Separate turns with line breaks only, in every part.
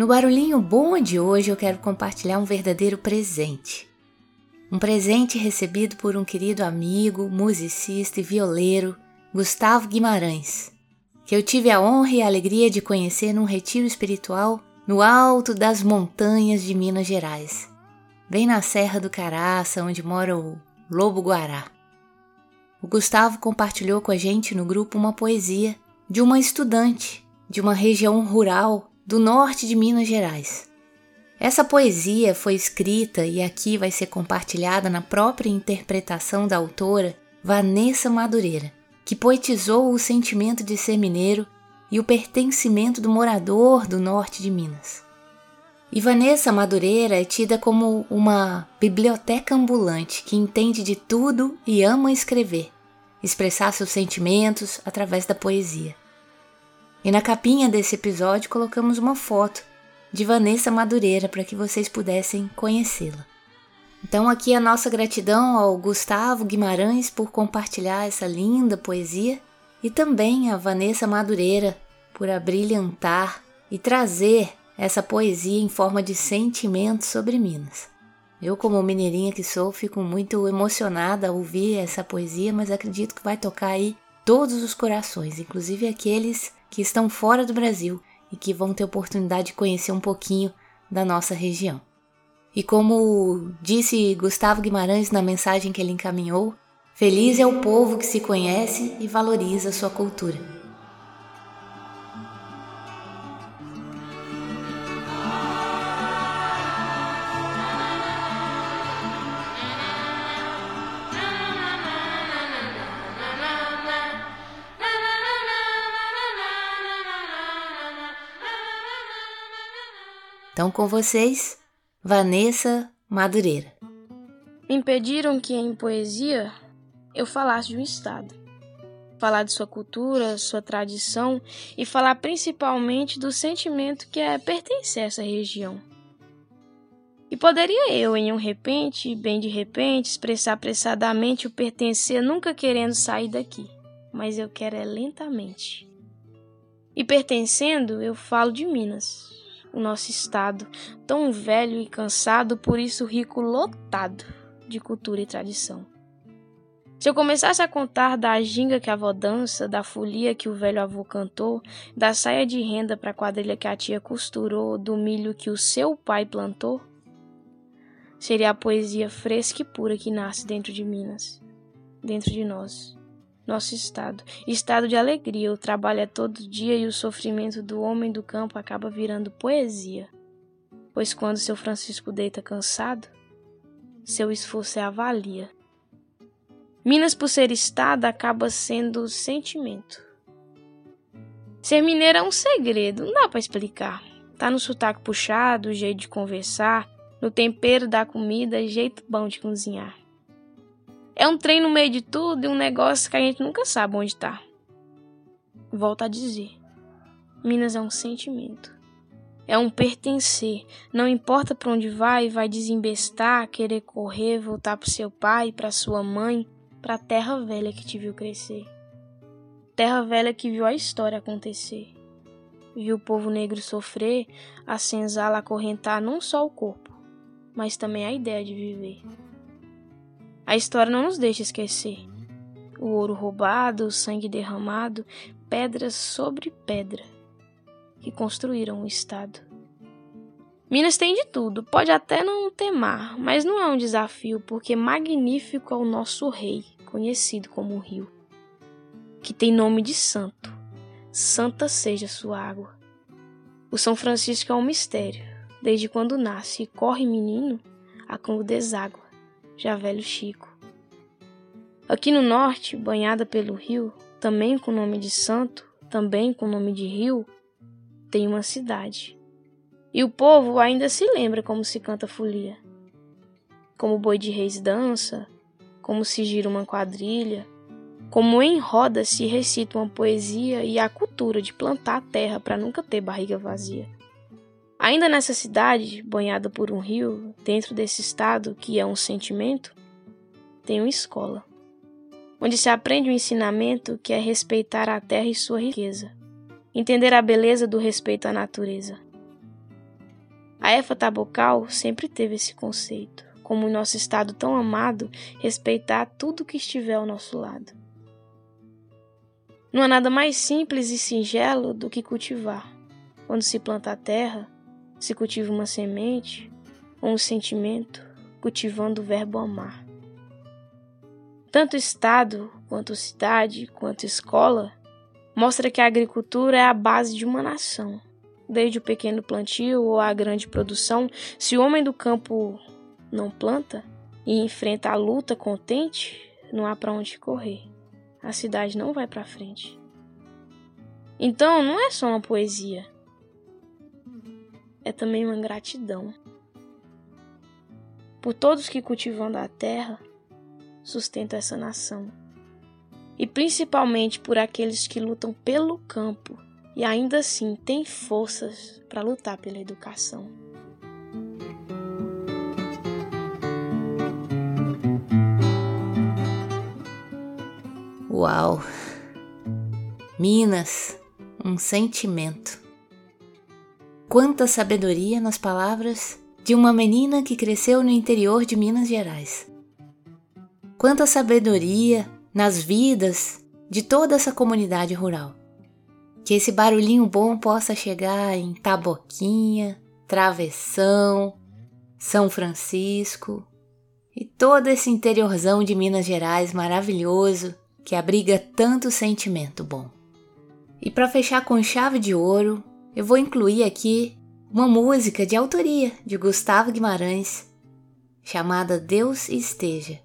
No barulhinho bom de hoje eu quero compartilhar um verdadeiro presente. Um presente recebido por um querido amigo, musicista e violeiro, Gustavo Guimarães, que eu tive a honra e a alegria de conhecer num retiro espiritual no alto das montanhas de Minas Gerais, bem na Serra do Caraça, onde mora o Lobo Guará. O Gustavo compartilhou com a gente no grupo uma poesia de uma estudante de uma região rural do norte de Minas Gerais. Essa poesia foi escrita e aqui vai ser compartilhada na própria interpretação da autora Vanessa Madureira, que poetizou o sentimento de ser mineiro e o pertencimento do morador do norte de Minas. E Vanessa Madureira é tida como uma biblioteca ambulante que entende de tudo e ama escrever, expressar seus sentimentos através da poesia. E na capinha desse episódio colocamos uma foto de Vanessa Madureira para que vocês pudessem conhecê-la. Então, aqui a nossa gratidão ao Gustavo Guimarães por compartilhar essa linda poesia e também a Vanessa Madureira por abrilhantar e trazer essa poesia em forma de sentimento sobre Minas. Eu, como mineirinha que sou, fico muito emocionada ao ouvir essa poesia, mas acredito que vai tocar aí todos os corações, inclusive aqueles que estão fora do Brasil e que vão ter oportunidade de conhecer um pouquinho da nossa região. E como disse Gustavo Guimarães na mensagem que ele encaminhou, feliz é o povo que se conhece e valoriza sua cultura. Então, com vocês, Vanessa Madureira.
Me impediram que em poesia eu falasse de um estado. Falar de sua cultura, sua tradição e falar principalmente do sentimento que é pertencer a essa região. E poderia eu, em um repente, bem de repente, expressar apressadamente o pertencer, nunca querendo sair daqui, mas eu quero é lentamente. E pertencendo, eu falo de Minas, o nosso estado, tão velho e cansado, por isso rico lotado de cultura e tradição. Se eu começasse a contar da ginga que a avó dança, da folia que o velho avô cantou, da saia de renda para a quadrilha que a tia costurou, do milho que o seu pai plantou, seria a poesia fresca e pura que nasce dentro de Minas, dentro de nós nosso estado. Estado de alegria, o trabalho é todo dia e o sofrimento do homem do campo acaba virando poesia. Pois quando seu Francisco deita cansado, seu esforço é avalia. Minas, por ser estado, acaba sendo sentimento. Ser mineiro é um segredo, não dá para explicar. Tá no sotaque puxado, jeito de conversar, no tempero da comida, jeito bom de cozinhar. É um trem no meio de tudo e um negócio que a gente nunca sabe onde tá. Volto a dizer: Minas é um sentimento. É um pertencer. Não importa para onde vai, vai desembestar, querer correr, voltar pro seu pai, para sua mãe, pra terra velha que te viu crescer. Terra velha que viu a história acontecer. Viu o povo negro sofrer, a senzala acorrentar não só o corpo, mas também a ideia de viver. A história não nos deixa esquecer. O ouro roubado, o sangue derramado, pedras sobre pedra que construíram o Estado. Minas tem de tudo, pode até não ter mar, mas não é um desafio, porque magnífico é o nosso rei, conhecido como rio, que tem nome de santo. Santa seja sua água. O São Francisco é um mistério, desde quando nasce e corre menino, a quando deságua já velho Chico. Aqui no norte, banhada pelo rio, também com nome de santo, também com nome de rio, tem uma cidade. E o povo ainda se lembra como se canta folia. Como o boi de reis dança, como se gira uma quadrilha, como em roda se recita uma poesia e a cultura de plantar a terra para nunca ter barriga vazia. Ainda nessa cidade, banhada por um rio, dentro desse estado que é um sentimento, tem uma escola, onde se aprende o um ensinamento que é respeitar a terra e sua riqueza, entender a beleza do respeito à natureza. A EFA Tabocal sempre teve esse conceito, como em nosso estado tão amado, respeitar tudo que estiver ao nosso lado. Não há nada mais simples e singelo do que cultivar. Quando se planta a terra, se cultiva uma semente ou um sentimento, cultivando o verbo amar. Tanto Estado, quanto cidade, quanto escola, mostra que a agricultura é a base de uma nação. Desde o pequeno plantio ou a grande produção, se o homem do campo não planta e enfrenta a luta contente, não há para onde correr. A cidade não vai para frente. Então, não é só uma poesia. É também uma gratidão por todos que cultivando a terra sustentam essa nação. E principalmente por aqueles que lutam pelo campo e ainda assim têm forças para lutar pela educação.
Uau! Minas, um sentimento. Quanta sabedoria nas palavras de uma menina que cresceu no interior de Minas Gerais. Quanta sabedoria nas vidas de toda essa comunidade rural. Que esse barulhinho bom possa chegar em Taboquinha, Travessão, São Francisco e todo esse interiorzão de Minas Gerais maravilhoso que abriga tanto sentimento bom. E para fechar com chave de ouro, eu vou incluir aqui uma música de autoria de Gustavo Guimarães, chamada Deus Esteja.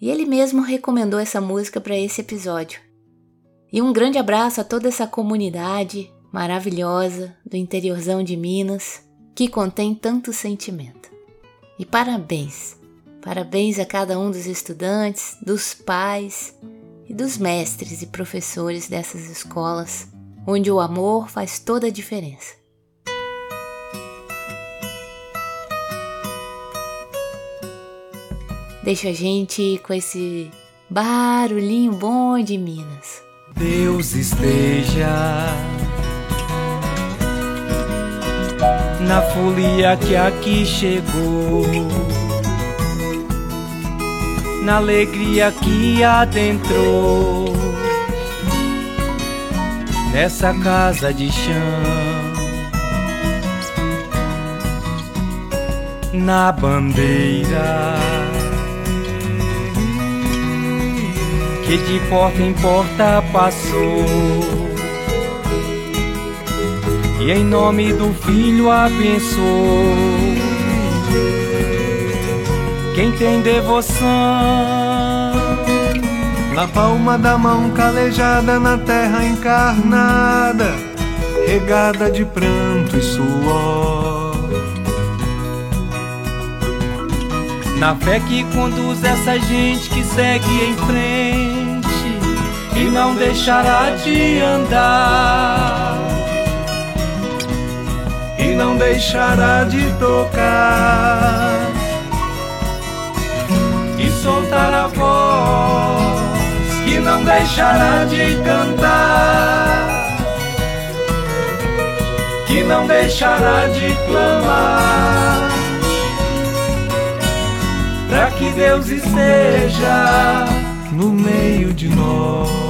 E ele mesmo recomendou essa música para esse episódio. E um grande abraço a toda essa comunidade maravilhosa do interiorzão de Minas que contém tanto sentimento. E parabéns! Parabéns a cada um dos estudantes, dos pais e dos mestres e professores dessas escolas, onde o amor faz toda a diferença. Deixa a gente com esse barulhinho bom de Minas.
Deus esteja na folia que aqui chegou na alegria que adentrou nessa casa de chão, na bandeira que de porta em porta passou. E em nome do filho abençoou quem tem devoção.
Na palma da mão calejada na terra encarnada, regada de pranto e suor.
Na fé que conduz essa gente que segue em frente e não deixará de andar.
E não deixará de tocar
soltar a voz que não deixará de cantar, que não deixará de clamar, para que Deus esteja
no meio de nós.